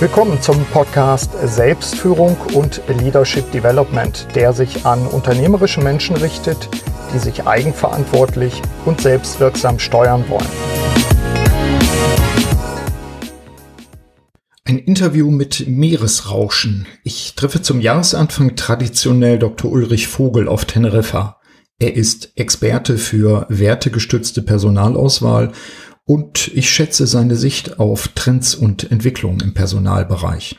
Willkommen zum Podcast Selbstführung und Leadership Development, der sich an unternehmerische Menschen richtet, die sich eigenverantwortlich und selbstwirksam steuern wollen. Ein Interview mit Meeresrauschen. Ich treffe zum Jahresanfang traditionell Dr. Ulrich Vogel auf Teneriffa. Er ist Experte für wertegestützte Personalauswahl und ich schätze seine Sicht auf Trends und Entwicklungen im Personalbereich.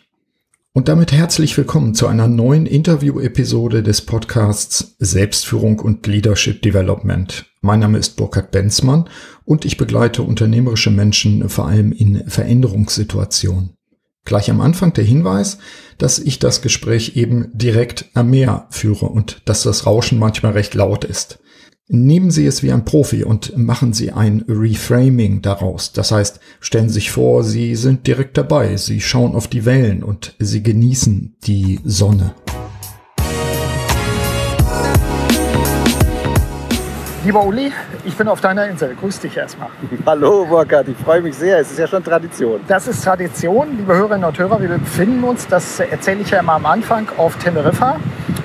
Und damit herzlich willkommen zu einer neuen Interview-Episode des Podcasts Selbstführung und Leadership Development. Mein Name ist Burkhard Benzmann und ich begleite unternehmerische Menschen vor allem in Veränderungssituationen. Gleich am Anfang der Hinweis, dass ich das Gespräch eben direkt am Meer führe und dass das Rauschen manchmal recht laut ist. Nehmen Sie es wie ein Profi und machen Sie ein Reframing daraus. Das heißt, stellen Sie sich vor, Sie sind direkt dabei, Sie schauen auf die Wellen und Sie genießen die Sonne. Lieber Uli, ich bin auf deiner Insel. Grüß dich erstmal. Hallo Burkhard, ich freue mich sehr. Es ist ja schon Tradition. Das ist Tradition, liebe Hörerinnen und Hörer. Wir befinden uns, das erzähle ich ja immer am Anfang, auf Teneriffa.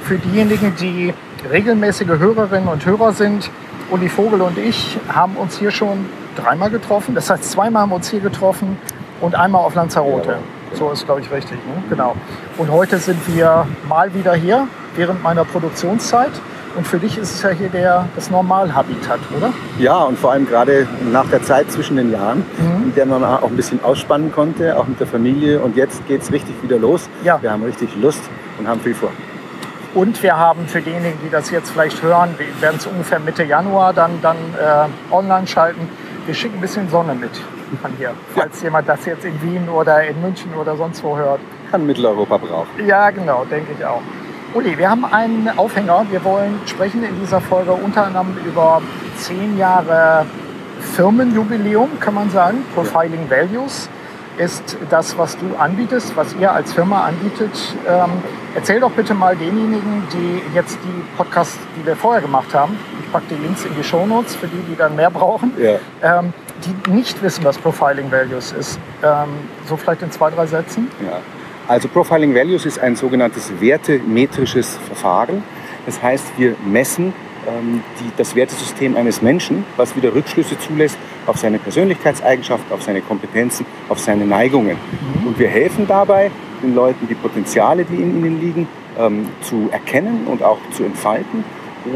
Für diejenigen, die regelmäßige Hörerinnen und Hörer sind. Uli Vogel und ich haben uns hier schon dreimal getroffen. Das heißt, zweimal haben wir uns hier getroffen und einmal auf Lanzarote. Ja. So ist, glaube ich, richtig. Ne? Genau. Und heute sind wir mal wieder hier während meiner Produktionszeit. Und für dich ist es ja hier der, das Normalhabitat, oder? Ja, und vor allem gerade nach der Zeit zwischen den Jahren, mhm. in der man auch ein bisschen ausspannen konnte, auch mit der Familie. Und jetzt geht es richtig wieder los. Ja. Wir haben richtig Lust und haben viel vor. Und wir haben für diejenigen, die das jetzt vielleicht hören, wir werden es ungefähr Mitte Januar dann, dann äh, online schalten. Wir schicken ein bisschen Sonne mit von hier, falls ja. jemand das jetzt in Wien oder in München oder sonst wo hört. Kann Mitteleuropa brauchen. Ja, genau, denke ich auch. Uli, wir haben einen Aufhänger. Wir wollen sprechen in dieser Folge unter anderem über zehn Jahre Firmenjubiläum, kann man sagen, Profiling ja. Values ist das, was du anbietest, was ihr als Firma anbietet. Ähm, erzähl doch bitte mal denjenigen, die jetzt die Podcasts, die wir vorher gemacht haben, ich packe die Links in die Shownotes für die, die dann mehr brauchen, ja. ähm, die nicht wissen, was Profiling Values ist. Ähm, so vielleicht in zwei, drei Sätzen. Ja. Also Profiling Values ist ein sogenanntes wertemetrisches Verfahren. Das heißt, wir messen ähm, die, das Wertesystem eines Menschen, was wieder Rückschlüsse zulässt auf seine Persönlichkeitseigenschaften, auf seine Kompetenzen, auf seine Neigungen. Und wir helfen dabei, den Leuten die Potenziale, die in ihnen liegen, ähm, zu erkennen und auch zu entfalten.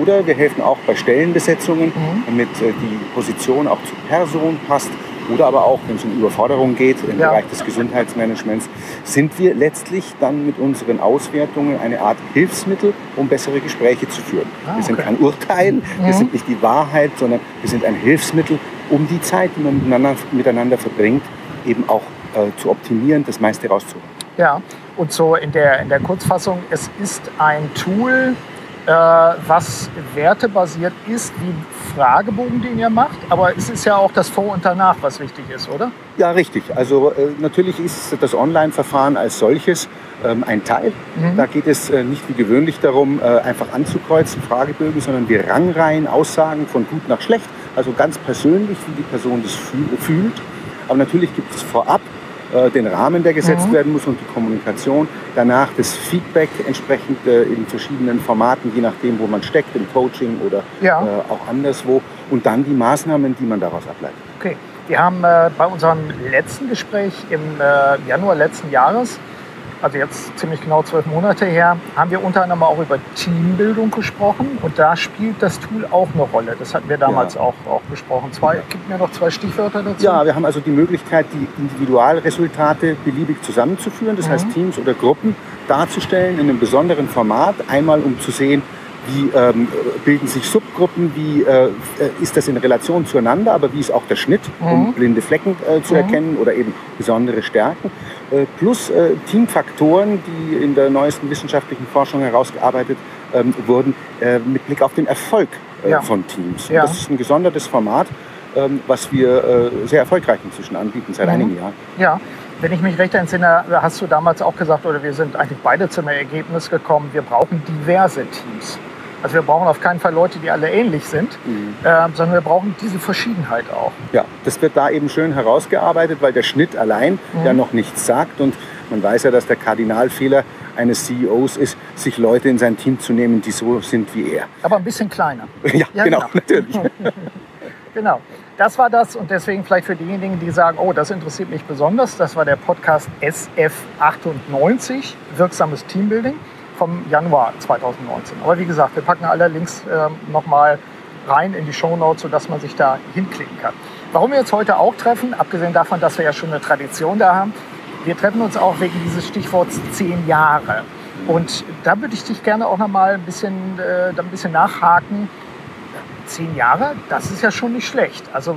Oder wir helfen auch bei Stellenbesetzungen, mhm. damit äh, die Position auch zur Person passt, oder aber auch, wenn es um Überforderung geht im ja. Bereich des Gesundheitsmanagements, sind wir letztlich dann mit unseren Auswertungen eine Art Hilfsmittel, um bessere Gespräche zu führen. Ah, okay. Wir sind kein Urteil, mhm. wir sind nicht die Wahrheit, sondern wir sind ein Hilfsmittel, um die Zeit, die man miteinander, miteinander verbringt, eben auch äh, zu optimieren, das meiste rauszuholen. Ja, und so in der, in der Kurzfassung, es ist ein Tool, was wertebasiert ist, wie Fragebogen, den ihr macht. Aber es ist ja auch das Vor und Danach, was wichtig ist, oder? Ja, richtig. Also äh, natürlich ist das Online-Verfahren als solches ähm, ein Teil. Mhm. Da geht es äh, nicht wie gewöhnlich darum, äh, einfach anzukreuzen, Fragebögen, sondern wir rangreihen Aussagen von gut nach schlecht. Also ganz persönlich, wie die Person das fühlt. Aber natürlich gibt es vorab äh, den Rahmen, der gesetzt mhm. werden muss und die Kommunikation. Danach das Feedback entsprechend äh, in verschiedenen Formaten, je nachdem, wo man steckt, im Coaching oder ja. äh, auch anderswo. Und dann die Maßnahmen, die man daraus ableitet. Okay. Wir haben äh, bei unserem letzten Gespräch im äh, Januar letzten Jahres also jetzt ziemlich genau zwölf Monate her, haben wir unter anderem auch über Teambildung gesprochen und da spielt das Tool auch eine Rolle. Das hatten wir damals ja. auch, auch besprochen. Zwei, Gib mir noch zwei Stichwörter dazu. Ja, wir haben also die Möglichkeit, die Individualresultate beliebig zusammenzuführen, das mhm. heißt Teams oder Gruppen darzustellen in einem besonderen Format. Einmal, um zu sehen, wie ähm, bilden sich Subgruppen, wie äh, ist das in Relation zueinander, aber wie ist auch der Schnitt, mhm. um blinde Flecken äh, zu mhm. erkennen oder eben besondere Stärken. Äh, plus äh, Teamfaktoren, die in der neuesten wissenschaftlichen Forschung herausgearbeitet ähm, wurden, äh, mit Blick auf den Erfolg ja. von Teams. Ja. Das ist ein gesondertes Format, ähm, was wir sehr erfolgreich inzwischen anbieten, seit mhm. einigen Jahren. Ja. Wenn ich mich recht entsinne, hast du damals auch gesagt, oder wir sind eigentlich beide zu einem Ergebnis gekommen, wir brauchen diverse Teams. Also wir brauchen auf keinen Fall Leute, die alle ähnlich sind, mhm. äh, sondern wir brauchen diese Verschiedenheit auch. Ja, das wird da eben schön herausgearbeitet, weil der Schnitt allein mhm. ja noch nichts sagt. Und Man weiß ja, dass der Kardinalfehler eines CEOs ist, sich Leute in sein Team zu nehmen, die so sind wie er. Aber ein bisschen kleiner. Ja, ja genau, genau, natürlich. genau. Das war das und deswegen vielleicht für diejenigen, die sagen, oh, das interessiert mich besonders, das war der Podcast SF98, wirksames Teambuilding vom Januar 2019. Aber wie gesagt, wir packen alle Links äh, nochmal rein in die Show Notes, sodass man sich da hinklicken kann. Warum wir uns heute auch treffen, abgesehen davon, dass wir ja schon eine Tradition da haben, wir treffen uns auch wegen dieses Stichworts zehn Jahre. Und da würde ich dich gerne auch noch mal ein bisschen, äh, ein bisschen nachhaken. Zehn Jahre, das ist ja schon nicht schlecht. Also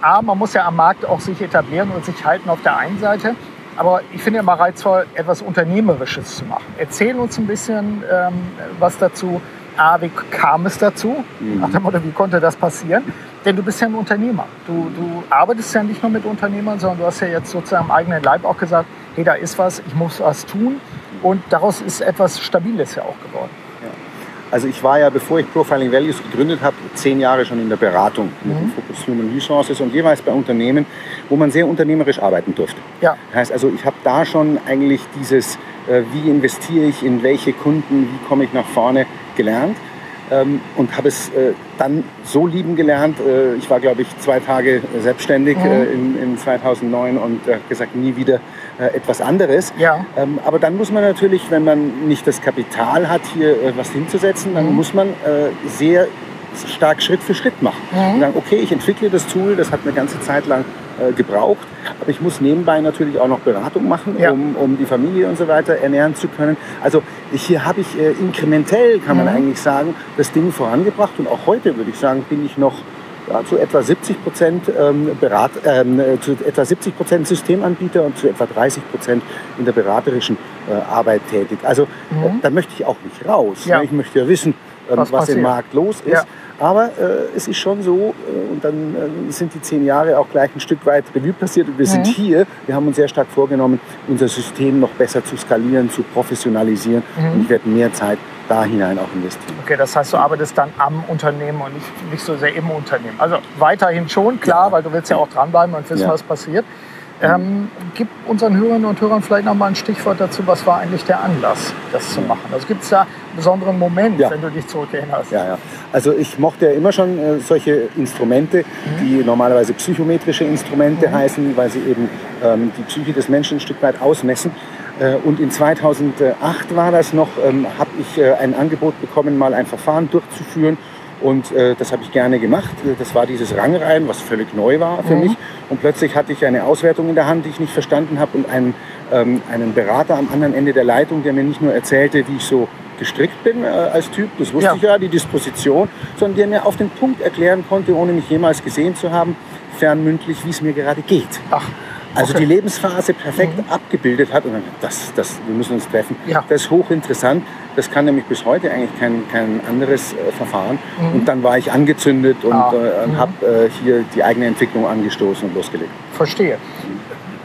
A, man muss ja am Markt auch sich etablieren und sich halten auf der einen Seite. Aber ich finde ja mal reizvoll, etwas Unternehmerisches zu machen. Erzähl uns ein bisschen ähm, was dazu. A, wie kam es dazu? Mhm. Nach dem Motto, wie konnte das passieren? Denn du bist ja ein Unternehmer. Du, du arbeitest ja nicht nur mit Unternehmern, sondern du hast ja jetzt sozusagen am eigenen Leib auch gesagt, hey, da ist was, ich muss was tun. Und daraus ist etwas Stabiles ja auch geworden. Also ich war ja, bevor ich Profiling Values gegründet habe, zehn Jahre schon in der Beratung mit dem mhm. Fokus Human Resources und jeweils bei Unternehmen, wo man sehr unternehmerisch arbeiten durfte. Ja. Das heißt also, ich habe da schon eigentlich dieses, äh, wie investiere ich in welche Kunden, wie komme ich nach vorne gelernt ähm, und habe es äh, dann so lieben gelernt. Äh, ich war, glaube ich, zwei Tage selbstständig mhm. äh, in, in, 2009 und habe gesagt, nie wieder äh, etwas anderes. Ja. Ähm, aber dann muss man natürlich, wenn man nicht das Kapital hat, hier äh, was hinzusetzen, dann mhm. muss man äh, sehr stark Schritt für Schritt machen. Mhm. Und sagen, okay, ich entwickle das Tool, das hat eine ganze Zeit lang äh, gebraucht, aber ich muss nebenbei natürlich auch noch Beratung machen, ja. um, um die Familie und so weiter ernähren zu können. Also hier habe ich äh, inkrementell, kann man mhm. eigentlich sagen, das Ding vorangebracht und auch heute würde ich sagen, bin ich noch ja, zu etwa 70 Prozent ähm, Berat, ähm, zu etwa 70 Prozent Systemanbieter und zu etwa 30 Prozent in der beraterischen äh, Arbeit tätig. Also mhm. äh, da möchte ich auch nicht raus. Ja. Ich möchte ja wissen, was, was im Markt los ist. Ja. Aber äh, es ist schon so, äh, und dann äh, sind die zehn Jahre auch gleich ein Stück weit Revue passiert und wir mhm. sind hier. Wir haben uns sehr stark vorgenommen, unser System noch besser zu skalieren, zu professionalisieren. Mhm. Und ich werde mehr Zeit da hinein auch investieren. Okay, das heißt, du arbeitest dann am Unternehmen und nicht, nicht so sehr im Unternehmen. Also weiterhin schon, klar, ja. weil du willst ja auch dranbleiben und wissen, ja. was passiert. Ähm, gib unseren Hörerinnen und Hörern vielleicht noch mal ein Stichwort dazu, was war eigentlich der Anlass, das zu machen? Also gibt es da einen besonderen Moment, ja. wenn du dich zurückerinnerst? Ja, ja. Also ich mochte ja immer schon äh, solche Instrumente, mhm. die normalerweise psychometrische Instrumente mhm. heißen, weil sie eben ähm, die Psyche des Menschen ein Stück weit ausmessen. Äh, und in 2008 war das noch, ähm, habe ich äh, ein Angebot bekommen, mal ein Verfahren durchzuführen und äh, das habe ich gerne gemacht. Das war dieses Rangreihen, was völlig neu war für mhm. mich. Und plötzlich hatte ich eine Auswertung in der Hand, die ich nicht verstanden habe und einen, ähm, einen Berater am anderen Ende der Leitung, der mir nicht nur erzählte, wie ich so gestrickt bin äh, als Typ, das wusste ja. ich ja, die Disposition, sondern der mir auf den Punkt erklären konnte, ohne mich jemals gesehen zu haben, fernmündlich, wie es mir gerade geht. Ach. Also okay. die Lebensphase perfekt mhm. abgebildet hat und dann, das, das, wir müssen uns treffen. Ja. Das ist hochinteressant. Das kann nämlich bis heute eigentlich kein, kein anderes äh, Verfahren. Mhm. Und dann war ich angezündet und ah. äh, mhm. habe äh, hier die eigene Entwicklung angestoßen und losgelegt. Verstehe.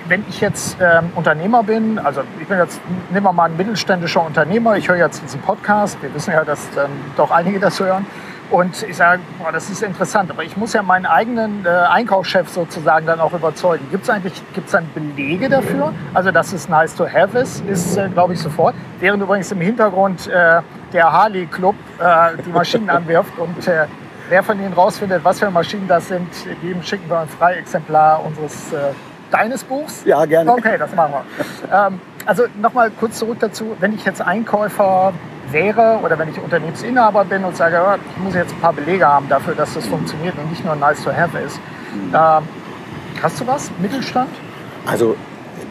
Wenn ich jetzt ähm, Unternehmer bin, also ich bin jetzt, nehmen wir mal ein mittelständischer Unternehmer, ich höre jetzt diesen Podcast, wir wissen ja, dass ähm, doch einige das hören. Und ich sage, boah, das ist interessant, aber ich muss ja meinen eigenen äh, Einkaufschef sozusagen dann auch überzeugen. Gibt es eigentlich gibt's dann Belege dafür? Also, dass es nice to have ist, ist, äh, glaube ich, sofort. Während übrigens im Hintergrund äh, der Harley Club äh, die Maschinen anwirft und äh, wer von Ihnen rausfindet, was für Maschinen das sind, dem schicken wir ein Freiexemplar unseres äh, deines Buchs. Ja, gerne. Okay, das machen wir. ähm, also nochmal kurz zurück dazu, wenn ich jetzt Einkäufer wäre oder wenn ich Unternehmensinhaber bin und sage, ja, ich muss jetzt ein paar Belege haben dafür, dass das funktioniert und nicht nur nice to have ist. Äh, hast du was? Mittelstand? Also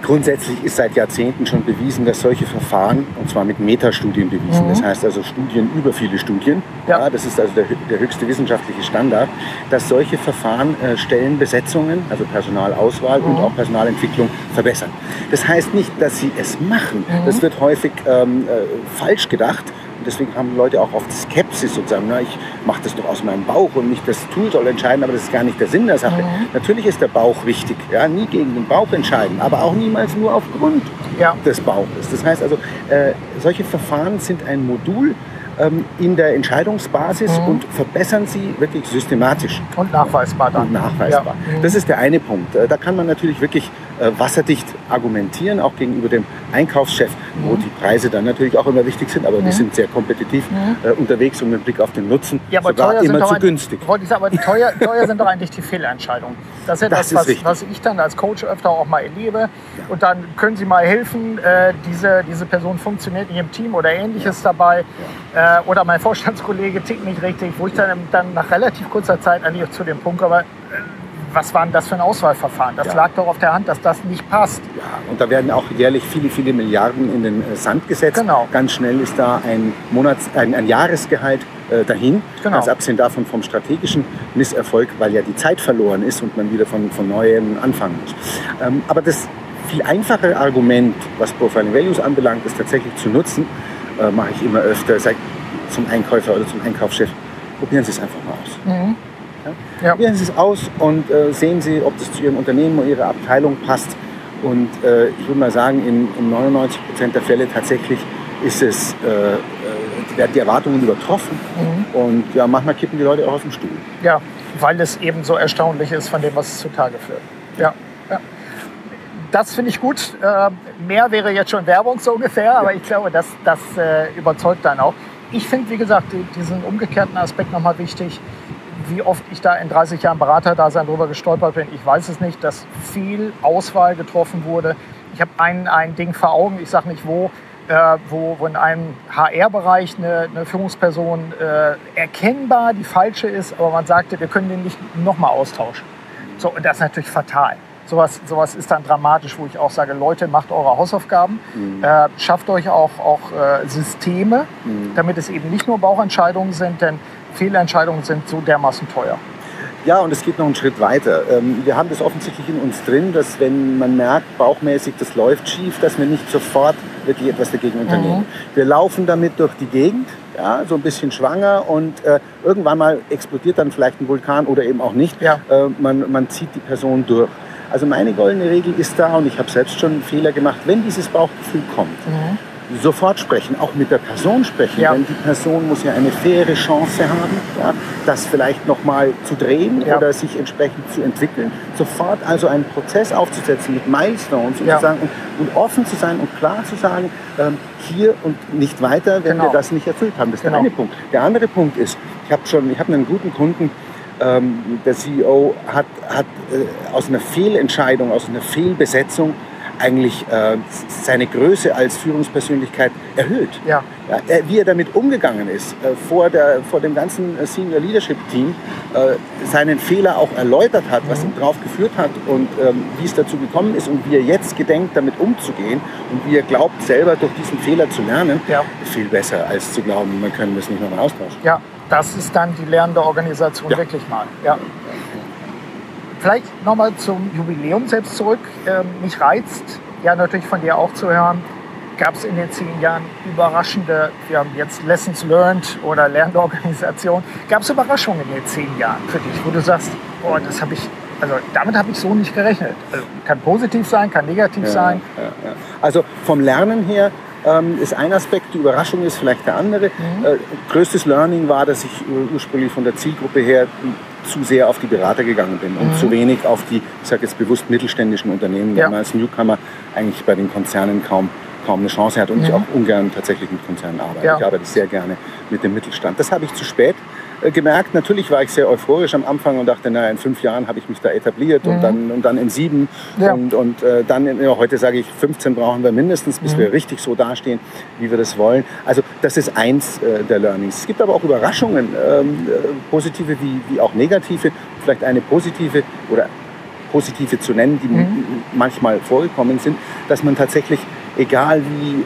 Grundsätzlich ist seit Jahrzehnten schon bewiesen, dass solche Verfahren, und zwar mit Metastudien bewiesen, mhm. das heißt also Studien über viele Studien, ja. ja das ist also der, der, höchste wissenschaftliche Standard, dass solche Verfahren äh, Stellenbesetzungen, also Personalauswahl mhm. und auch Personalentwicklung verbessern. Das heißt nicht, dass sie es machen. Mhm. Das wird häufig ähm, äh, falsch gedacht und deswegen haben Leute auch oft Skepsis sozusagen. Na, ich mache das doch aus meinem Bauch und nicht das Tool soll entscheiden, aber das ist gar nicht der Sinn der Sache. Mhm. Natürlich ist der Bauch wichtig. Ja, nie gegen den Bauch entscheiden, aber auch niemals nur aufgrund ja. des Bauches. Das heißt also, äh, solche Verfahren sind ein Modul ähm, in der Entscheidungsbasis mhm. und verbessern sie wirklich systematisch. Und nachweisbar dann. Und nachweisbar. Ja. Mhm. Das ist der eine Punkt. Äh, da kann man natürlich wirklich äh, wasserdicht argumentieren, auch gegenüber dem Einkaufschef, mhm. wo die Preise dann natürlich auch immer wichtig sind, aber die mhm. sind sehr kompetitiv mhm. äh, unterwegs und mit Blick auf den Nutzen ja, aber sogar teuer immer zu günstig. Wollte ich sagen, aber teuer, teuer sind doch eigentlich die Fehlentscheidungen. Das ist ja das, das was, was, ich dann als Coach öfter auch mal erlebe. Ja. Und dann können Sie mal helfen, äh, diese, diese Person funktioniert in Ihrem Team oder ähnliches ja. dabei. Ja. Äh, oder mein Vorstandskollege tickt nicht richtig, wo ich dann, dann nach relativ kurzer Zeit eigentlich zu dem Punkt komme, äh, was war denn das für ein Auswahlverfahren? Das ja. lag doch auf der Hand, dass das nicht passt. Ja, und da werden auch jährlich viele, viele Milliarden in den äh, Sand gesetzt. Genau. Ganz schnell ist da ein, Monats-, ein, ein Jahresgehalt äh, dahin. Genau. Ganz abgesehen davon vom strategischen Misserfolg, weil ja die Zeit verloren ist und man wieder von, von Neuem anfangen muss. Ähm, aber das viel einfachere Argument, was Profiling Values anbelangt, ist tatsächlich zu nutzen, äh, mache ich immer öfter, sag, zum Einkäufer oder zum Einkaufschef. Probieren Sie es einfach mal aus. Mhm. Ja? Probieren Sie es aus und äh, sehen Sie, ob das zu Ihrem Unternehmen oder Ihrer Abteilung passt. Und äh, ich würde mal sagen, in, in 99 Prozent der Fälle tatsächlich ist es, äh, äh, werden die Erwartungen übertroffen. Mhm. Und ja, manchmal kippen die Leute auch aus dem Stuhl. Ja, weil es eben so erstaunlich ist von dem, was es zutage führt. Ja, ja. Das finde ich gut. Äh, mehr wäre jetzt schon Werbung so ungefähr, aber ich glaube, das, das äh, überzeugt dann auch. Ich finde, wie gesagt, diesen umgekehrten Aspekt nochmal wichtig wie oft ich da in 30 Jahren Beraterdasein drüber gestolpert bin, ich weiß es nicht, dass viel Auswahl getroffen wurde. Ich habe ein, ein Ding vor Augen, ich sage nicht wo, äh, wo, wo in einem HR-Bereich eine, eine, Führungsperson äh, erkennbar die falsche ist, aber man sagte, wir können den nicht nochmal austauschen. So, und das ist natürlich fatal. Sowas, sowas ist dann dramatisch, wo ich auch sage, Leute, macht eure Hausaufgaben, mhm. äh, schafft euch auch, auch äh, Systeme, mhm. damit es eben nicht nur Bauchentscheidungen sind, denn Fehlentscheidungen sind so dermaßen teuer. Ja, und es geht noch einen Schritt weiter. Ähm, wir haben das offensichtlich in uns drin, dass wenn man merkt, bauchmäßig, das läuft schief, dass wir nicht sofort wirklich etwas dagegen unternehmen. Mhm. Wir laufen damit durch die Gegend, ja, so ein bisschen schwanger und äh, irgendwann mal explodiert dann vielleicht ein Vulkan oder eben auch nicht. Ja. Äh, man, man zieht die Person durch. Also meine goldene Regel ist da, und ich habe selbst schon Fehler gemacht, wenn dieses Bauchgefühl kommt, mhm sofort sprechen, auch mit der Person sprechen. Ja. Denn die Person muss ja eine faire Chance haben, ja, das vielleicht nochmal zu drehen ja. oder sich entsprechend zu entwickeln. Sofort also einen Prozess aufzusetzen mit Milestones und, sagen, und, und, offen zu sein und klar zu sagen, ähm, hier und nicht weiter, wenn genau. wir das nicht erfüllt haben. Das ist genau. der eine Punkt. Der andere Punkt ist, ich habe schon, ich habe einen guten Kunden, ähm, der CEO hat, hat äh, aus einer Fehlentscheidung, aus einer Fehlbesetzung eigentlich äh, seine Größe als Führungspersönlichkeit erhöht. Ja. ja er, wie er damit umgegangen ist, äh, vor, der, vor dem ganzen äh, Senior Leadership Team, äh, seinen Fehler auch erläutert hat, was mhm. ihn darauf geführt hat und ähm, wie es dazu gekommen ist und wie er jetzt gedenkt, damit umzugehen und wie er glaubt, selber durch diesen Fehler zu lernen, ja. viel besser als zu glauben, man können das nicht nochmal austauschen. Ja, das ist dann die lernende Organisation ja. wirklich mal. Ja. Vielleicht nochmal zum Jubiläum selbst zurück. Ähm, mich reizt ja natürlich von dir auch zu hören. Gab es in den zehn Jahren überraschende, wir haben jetzt Lessons Learned oder Lernorganisation, gab es Überraschungen in den zehn Jahren für dich, wo du sagst, oh, das habe ich, also damit habe ich so nicht gerechnet. Also, kann positiv sein, kann negativ ja, sein. Ja, ja. Also vom Lernen her ähm, ist ein Aspekt, die Überraschung ist vielleicht der andere. Mhm. Äh, größtes Learning war, dass ich ursprünglich von der Zielgruppe her zu sehr auf die Berater gegangen bin und mhm. zu wenig auf die, ich sage jetzt bewusst mittelständischen Unternehmen, ja. weil man als Newcomer eigentlich bei den Konzernen kaum kaum eine Chance hat und mhm. ich auch ungern tatsächlich mit Konzernen arbeite. Ja. Ich arbeite sehr gerne mit dem Mittelstand. Das habe ich zu spät gemerkt. Natürlich war ich sehr euphorisch am Anfang und dachte, naja, in fünf Jahren habe ich mich da etabliert mhm. und, dann, und dann in sieben. Ja. Und, und äh, dann, in, ja, heute sage ich, 15 brauchen wir mindestens, bis mhm. wir richtig so dastehen, wie wir das wollen. Also das ist eins äh, der Learnings. Es gibt aber auch Überraschungen, ähm, äh, positive wie, wie auch negative. Vielleicht eine positive oder positive zu nennen, die mhm. manchmal vorgekommen sind, dass man tatsächlich, egal wie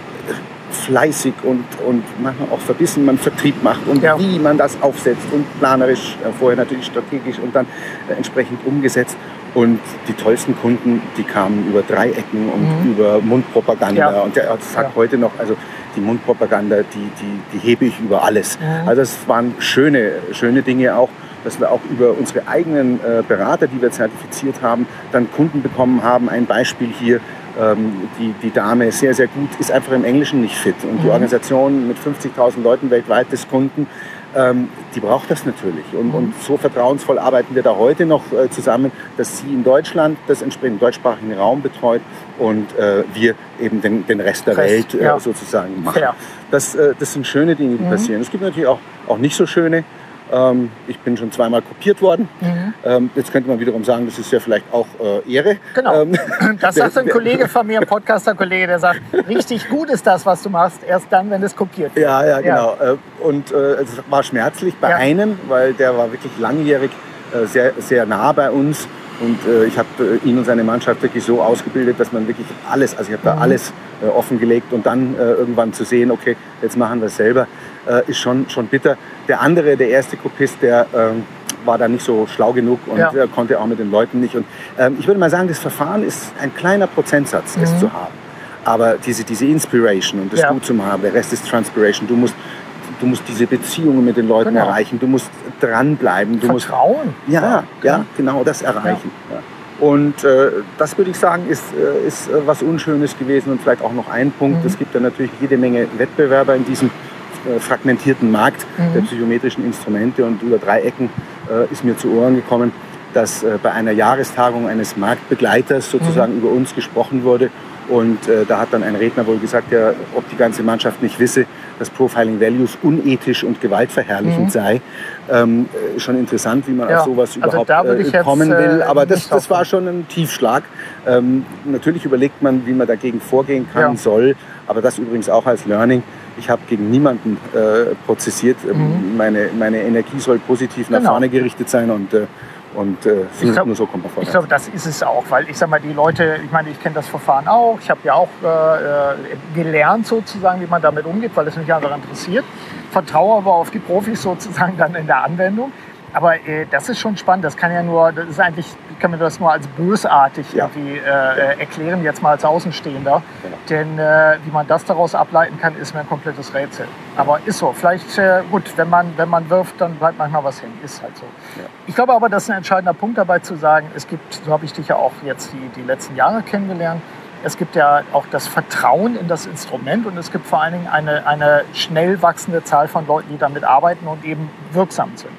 fleißig und, und manchmal auch verbissen man Vertrieb macht und ja. wie man das aufsetzt und planerisch, äh, vorher natürlich strategisch und dann äh, entsprechend umgesetzt. Und die tollsten Kunden, die kamen über Dreiecken und mhm. über Mundpropaganda. Ja. Und der sagt ja. heute noch, also die Mundpropaganda, die, die, die hebe ich über alles. Mhm. Also es waren schöne, schöne Dinge auch. dass wir auch über unsere eigenen äh, Berater, die wir zertifiziert haben, dann Kunden bekommen haben. Ein Beispiel hier, ähm, die, die Dame sehr, sehr gut, ist einfach im Englischen nicht fit. Und die mhm. Organisation mit 50.000 Leuten weltweit des Kunden, ähm, die braucht das natürlich. Und, und, so vertrauensvoll arbeiten wir da heute noch äh, zusammen, dass sie in Deutschland das entsprechende deutschsprachigen Raum betreut und äh, wir eben den, den Rest der Rest, Welt äh, ja. sozusagen machen. Ja. Das, äh, das sind schöne Dinge, die mhm. passieren. Es gibt natürlich auch, auch nicht so schöne. Ähm, ich bin schon zweimal kopiert worden. Mhm. Ähm, jetzt könnte man wiederum sagen, das ist ja vielleicht auch äh, Ehre. Genau. Ähm, das sagt ein Kollege von mir, ein Podcaster-Kollege, der sagt, richtig gut ist das, was du machst, erst dann, wenn es kopiert wird. Ja, ja, genau. Ja. Äh, und äh, es war schmerzlich bei ja. einem, weil der war wirklich langjährig äh, sehr, sehr nah bei uns. Und äh, ich habe äh, ihn und seine Mannschaft wirklich so ausgebildet, dass man wirklich alles, also ich habe da mhm. alles offengelegt und dann irgendwann zu sehen, okay, jetzt machen wir es selber, äh, ist schon, schon bitter. Der andere, der erste Kopist, der ähm, war da nicht so schlau genug und ja. konnte auch mit den Leuten nicht. Und ähm, ich würde mal sagen, das Verfahren ist ein kleiner Prozentsatz, mhm. es zu haben. Aber diese, diese Inspiration und das ja. gut zu machen, der Rest ist Transpiration. Du musst, du musst diese Beziehungen mit den Leuten genau. erreichen. Du musst dranbleiben. Du Vertrauen. Musst, ja, ja, genau, das erreichen. Ja. Und äh, das würde ich sagen, ist, äh, ist äh, was Unschönes gewesen und vielleicht auch noch ein Punkt. Mhm. Es gibt ja natürlich jede Menge Wettbewerber in diesem äh, fragmentierten Markt mhm. der psychometrischen Instrumente und über drei Ecken äh, ist mir zu Ohren gekommen, dass äh, bei einer Jahrestagung eines Marktbegleiters sozusagen mhm. über uns gesprochen wurde und äh, da hat dann ein Redner wohl gesagt, ja, ob die ganze Mannschaft nicht wisse, dass Profiling Values unethisch und gewaltverherrlichend mhm. sei. Ähm, äh, schon interessant, wie man ja. auf sowas also überhaupt äh, kommen will. Aber das, das war schon ein Tiefschlag. Ähm, natürlich überlegt man, wie man dagegen vorgehen kann, ja. soll. Aber das übrigens auch als Learning. Ich habe gegen niemanden äh, prozessiert. Ähm, mhm. Meine, meine Energie soll positiv nach genau. vorne gerichtet sein und äh, und äh, so, glaub, nur so kommt man vorwärts. Ich glaube, das ist es auch, weil ich sage mal, die Leute, ich meine, ich kenne das Verfahren auch. Ich habe ja auch äh, äh, gelernt sozusagen, wie man damit umgeht, weil es mich einfach interessiert. Vertraue aber auf die Profis sozusagen dann in der Anwendung. Aber äh, das ist schon spannend. Das kann ja nur, das ist eigentlich, ich kann mir das nur als bösartig ja. irgendwie äh, erklären, jetzt mal als Außenstehender. Genau. Denn äh, wie man das daraus ableiten kann, ist mir ein komplettes Rätsel. Aber ist so. Vielleicht, äh, gut, wenn man, wenn man wirft, dann bleibt manchmal was hängen. Ist halt so. Ja. Ich glaube aber, das ist ein entscheidender Punkt dabei zu sagen, es gibt, so habe ich dich ja auch jetzt die, die letzten Jahre kennengelernt, es gibt ja auch das Vertrauen in das Instrument und es gibt vor allen Dingen eine, eine schnell wachsende Zahl von Leuten, die damit arbeiten und eben wirksam sind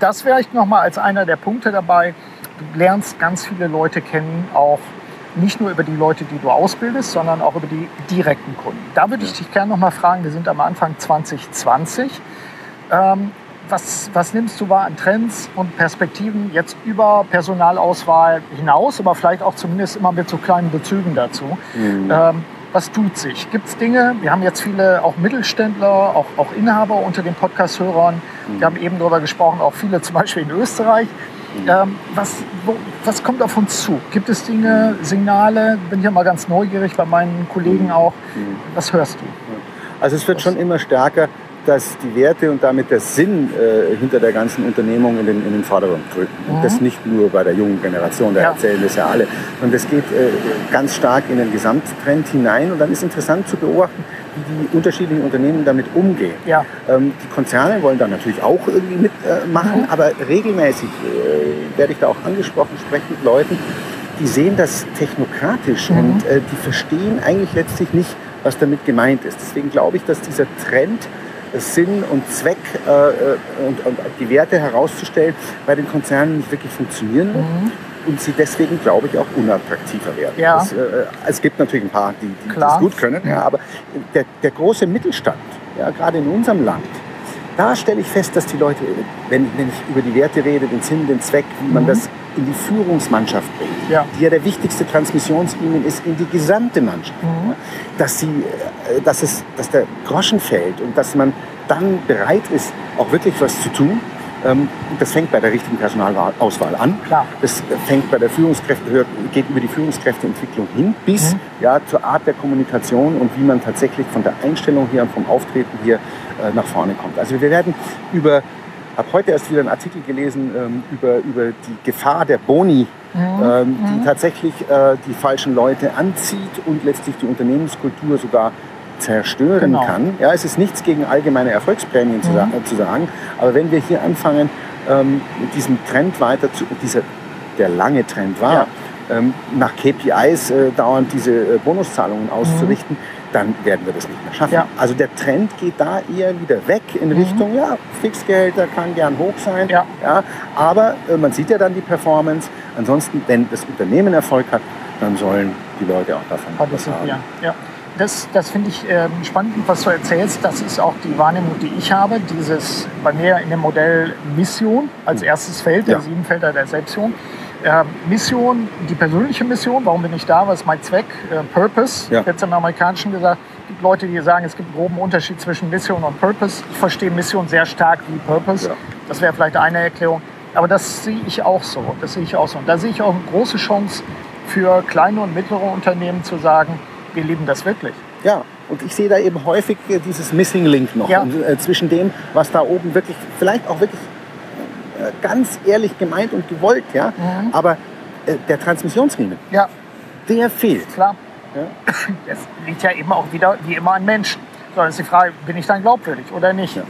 das wäre ich nochmal als einer der Punkte dabei. Du lernst ganz viele Leute kennen, auch nicht nur über die Leute, die du ausbildest, sondern auch über die direkten Kunden. Da würde ich dich gerne nochmal fragen, wir sind am Anfang 2020. Ähm, was, was, nimmst du wahr an Trends und Perspektiven jetzt über Personalauswahl hinaus, aber vielleicht auch zumindest immer mit so kleinen Bezügen dazu? Mhm. Ähm, was tut sich? Gibt es Dinge? Wir haben jetzt viele auch Mittelständler, auch, auch Inhaber unter den Podcast-Hörern. Mhm. Wir haben eben darüber gesprochen, auch viele zum Beispiel in Österreich. Mhm. Ähm, was, wo, was kommt auf uns zu? Gibt es Dinge, Signale? Bin ich mal ganz neugierig bei meinen Kollegen mhm. auch. Mhm. Was hörst du? Also es wird schon immer stärker dass die Werte und damit der Sinn äh, hinter der ganzen Unternehmung in den, in den Vordergrund rücken. Und mhm. das nicht nur bei der jungen Generation, da ja. erzählen das ja alle. Und das geht äh, ganz stark in den Gesamttrend hinein. Und dann ist interessant zu beobachten, wie die unterschiedlichen Unternehmen damit umgehen. Ja. Ähm, die Konzerne wollen da natürlich auch irgendwie mitmachen, äh, mhm. aber regelmäßig äh, werde ich da auch angesprochen, spreche mit Leuten, die sehen das technokratisch mhm. und äh, die verstehen eigentlich letztlich nicht, was damit gemeint ist. Deswegen glaube ich, dass dieser Trend Sinn und Zweck äh, äh, und, und, die Werte herauszustellen, bei den Konzernen nicht wirklich funktionieren mhm. und sie deswegen, glaube ich, auch unattraktiver werden. Ja. Das, äh, es gibt natürlich ein paar, die, die das gut können, ja, aber der, der große Mittelstand, ja, gerade in unserem Land, da stelle ich fest, dass die Leute, wenn, wenn ich über die Werte rede, den Sinn, den Zweck, wie man mhm. das in die Führungsmannschaft bringt, ja. die ja der wichtigste Transmissionslinien ist in die gesamte Mannschaft, mhm. dass, sie, äh, dass, es, dass der Groschen fällt und dass man dann bereit ist, auch wirklich was zu tun. Ähm, das fängt bei der richtigen Personalauswahl an. Klar. Das fängt bei der Führungskräfte, geht über die Führungskräfteentwicklung hin bis mhm. ja, zur Art der Kommunikation und wie man tatsächlich von der Einstellung her und vom Auftreten hier nach vorne kommt. Also wir werden über habe heute erst wieder einen Artikel gelesen ähm, über, über die Gefahr der Boni, mhm. ähm, die mhm. tatsächlich äh, die falschen Leute anzieht und letztlich die Unternehmenskultur sogar zerstören genau. kann. Ja, es ist nichts gegen allgemeine Erfolgsprämien mhm. zu, zu, sagen, aber wenn wir hier anfangen, ähm, diesen Trend weiter zu, dieser, der lange Trend war, ja. ähm, nach KPIs äh, dauernd diese äh, Bonuszahlungen auszurichten, mhm dann werden wir das nicht mehr schaffen. Ja. Also der Trend geht da eher wieder weg in mhm. Richtung, ja, Fixgehälter kann gern hoch sein, ja. ja aber äh, man sieht ja dann die Performance. Ansonsten, wenn das Unternehmen Erfolg hat, dann sollen die Leute auch davon was haben. Ja. Das, das finde ich äh, spannend, was du erzählst. Das ist auch die Wahrnehmung, die ich habe. Dieses bei mir in dem Modell Mission als mhm. erstes Feld, der ja. sieben Felder der Selbstführung. Äh, Mission, die persönliche Mission, warum bin ich da, was ist mein Zweck, äh, Purpose, ja. jetzt im Amerikanischen gesagt, es gibt Leute, die sagen, es gibt einen groben Unterschied zwischen Mission und Purpose. Ich verstehe Mission sehr stark wie Purpose. Ja. Das wäre vielleicht eine Erklärung. Aber das sehe ich auch so. Das sehe ich auch so. Und da sehe ich auch eine große Chance für kleine und mittlere Unternehmen zu sagen, wir lieben das wirklich. Ja, und ich sehe da eben häufig dieses Missing Link noch ja. äh, zwischen dem, was da oben wirklich, vielleicht auch wirklich ganz ehrlich gemeint und gewollt, ja. Mhm. Aber äh, der Transmissionsriemen, ja. der fehlt. Klar. Ja. Das liegt ja eben auch wieder wie immer an Menschen. So, ist die Frage, bin ich dann glaubwürdig oder nicht? Ja.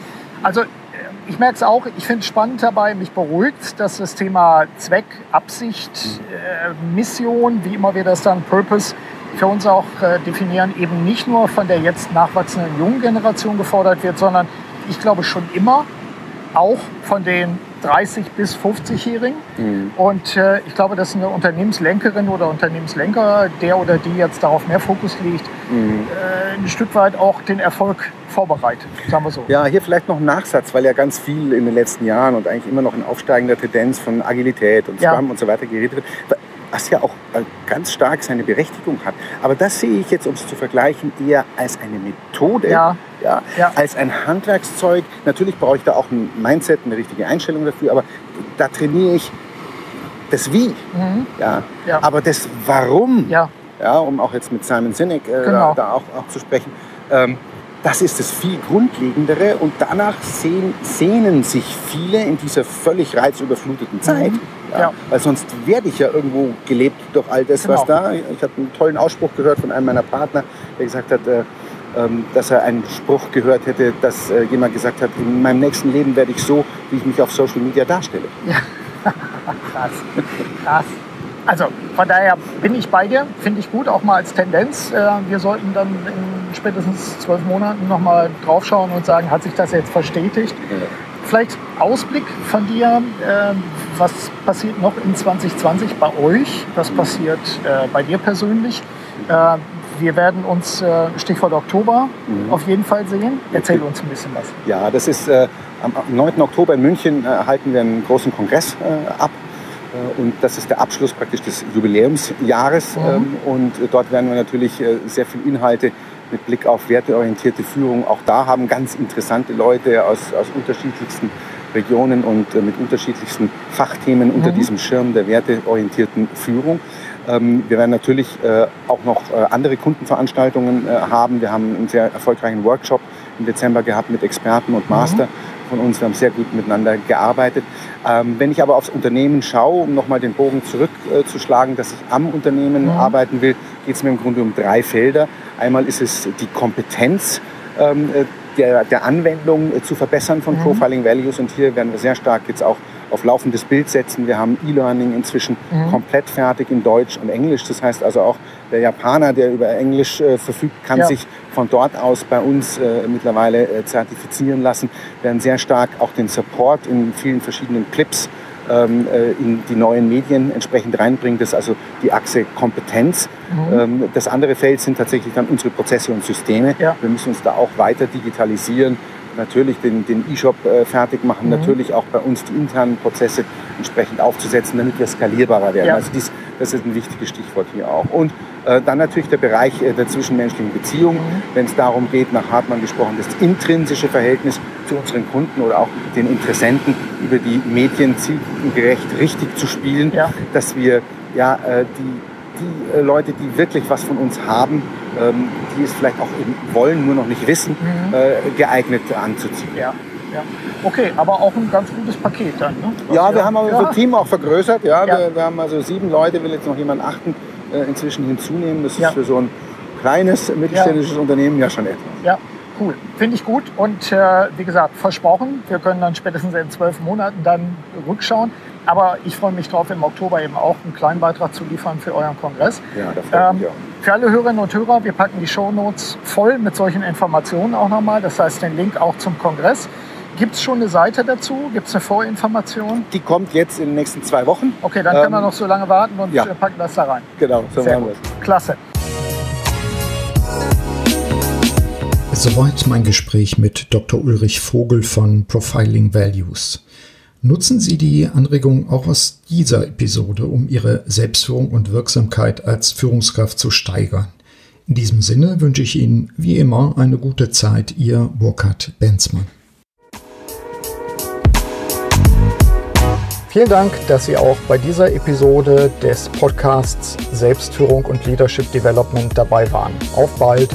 Also äh, ich merke es auch, ich finde es spannend dabei, mich beruhigt, dass das Thema Zweck, Absicht, mhm. äh, Mission, wie immer wir das dann, Purpose, für uns auch äh, definieren, eben nicht nur von der jetzt nachwachsenden jungen Generation gefordert wird, sondern ich glaube schon immer auch von den 30 bis 50-Jährigen. Mhm. Und äh, ich glaube, dass eine Unternehmenslenkerin oder Unternehmenslenker, der oder die jetzt darauf mehr Fokus legt, mhm. äh, ein Stück weit auch den Erfolg vorbereitet, sagen wir so. Ja, hier vielleicht noch ein Nachsatz, weil ja ganz viel in den letzten Jahren und eigentlich immer noch in aufsteigender Tendenz von Agilität und Scrum ja. und so weiter geredet wird was ja auch äh, ganz stark seine Berechtigung hat. Aber das sehe ich jetzt, um es zu vergleichen, eher als eine Methode, ja. Ja, ja. als ein Handwerkszeug. Natürlich brauche ich da auch ein Mindset, eine richtige Einstellung dafür, aber da trainiere ich das Wie. Mhm. Ja. ja. Aber das Warum, ja. Ja, um auch jetzt mit Simon Sinek äh, genau. da auch, auch, zu sprechen, ähm, das ist das viel Grundlegendere und danach sehen, sehnen sich viele in dieser völlig reizüberfluteten Zeit. Mhm. Ja, ja. Weil sonst werde ich ja irgendwo gelebt durch all das, genau. was da. Ich habe einen tollen Ausspruch gehört von einem meiner Partner, der gesagt hat, äh, ähm, dass er einen Spruch gehört hätte, dass äh, jemand gesagt hat, in meinem nächsten Leben werde ich so, wie ich mich auf Social Media darstelle. Ja. krass, krass. Also von daher bin ich bei dir, finde ich gut, auch mal als Tendenz. Äh, wir sollten dann in spätestens zwölf Monaten nochmal draufschauen und sagen, hat sich das jetzt verstetigt? Vielleicht Ausblick von dir, äh, was passiert noch in 2020 bei euch? Was passiert äh, bei dir persönlich? wir werden uns, Stichwort Oktober, mhm. auf jeden Fall sehen. Erzähl uns ein bisschen was. Ja, das ist am 9. Oktober in München halten wir einen großen Kongress ab äh, und das ist der Abschluss praktisch des Jubiläumsjahres. Mhm. Ähm, und dort werden wir natürlich äh, sehr viele Inhalte mit Blick auf werteorientierte Führung auch da haben. Ganz interessante Leute aus, aus unterschiedlichsten Regionen und äh, mit unterschiedlichsten Fachthemen mhm. unter diesem Schirm der werteorientierten Führung. Ähm, wir werden natürlich auch noch andere Kundenveranstaltungen haben. Wir haben einen sehr erfolgreichen Workshop im Dezember gehabt mit Experten und Master. Mhm von uns. Wir haben sehr gut miteinander gearbeitet. Ähm, wenn ich aber aufs Unternehmen schaue, um nochmal den Bogen zurückzuschlagen, äh, dass ich am Unternehmen mhm. arbeiten will, geht es mir im Grunde um drei Felder. Einmal ist es die Kompetenz ähm, äh, der, der Anwendung äh, zu verbessern von mhm. Profiling Values. Und hier werden wir sehr stark jetzt auch auf laufendes Bild setzen. Wir haben E-Learning inzwischen mhm. komplett fertig in Deutsch und Englisch. Das heißt also auch der Japaner, der über Englisch äh, verfügt, kann ja. sich von dort aus bei uns äh, mittlerweile äh, zertifizieren lassen. Wir werden sehr stark auch den Support in vielen verschiedenen Clips ähm, äh, in die neuen Medien entsprechend reinbringen. Das ist also die Achse Kompetenz. Mhm. Ähm, das andere Feld sind tatsächlich dann unsere Prozesse und Systeme. Ja. Wir müssen uns da auch weiter digitalisieren natürlich den, den E-Shop äh, fertig machen, mhm. natürlich auch bei uns die internen Prozesse entsprechend aufzusetzen, damit wir skalierbarer werden. Ja. Also dies, das ist ein wichtiges Stichwort hier auch. Und äh, dann natürlich der Bereich äh, der zwischenmenschlichen Beziehung, mhm. wenn es darum geht, nach Hartmann gesprochen, das intrinsische Verhältnis zu unseren Kunden oder auch den Interessenten über die Medien zielgerecht richtig zu spielen, ja. dass wir ja, äh, die die äh, Leute, die wirklich was von uns haben, ähm, die es vielleicht auch eben wollen, nur noch nicht wissen, mhm. äh, geeignet anzuziehen. Ja. Ja. Okay, aber auch ein ganz gutes Paket dann. Ne? Ja, wir haben aber ja. unser Team auch vergrößert. Ja, ja. Wir, wir, haben also sieben Leute, will jetzt noch jemand achten, äh, inzwischen hinzunehmen. Das ist für so ein kleines mittelständisches Unternehmen ja schon etwas. Ja, Cool, finde ich gut. Und äh, wie gesagt, versprochen, wir können dann spätestens in zwölf Monaten dann rückschauen. Aber ich freue mich drauf, im Oktober eben auch einen kleinen Beitrag zu liefern für euren Kongress. Ja, freut ähm, mich auch. Für alle Hörerinnen und Hörer, wir packen die Shownotes voll mit solchen Informationen auch nochmal. Das heißt, den Link auch zum Kongress. Gibt es schon eine Seite dazu? Gibt es eine Vorinformation? Die kommt jetzt in den nächsten zwei Wochen. Okay, dann ähm, können wir noch so lange warten und ja. packen das da rein. Genau, so Sehr machen wir es. Klasse. Soweit mein Gespräch mit Dr. Ulrich Vogel von Profiling Values. Nutzen Sie die Anregung auch aus dieser Episode, um Ihre Selbstführung und Wirksamkeit als Führungskraft zu steigern. In diesem Sinne wünsche ich Ihnen wie immer eine gute Zeit, Ihr Burkhard Benzmann. Vielen Dank, dass Sie auch bei dieser Episode des Podcasts Selbstführung und Leadership Development dabei waren. Auf bald!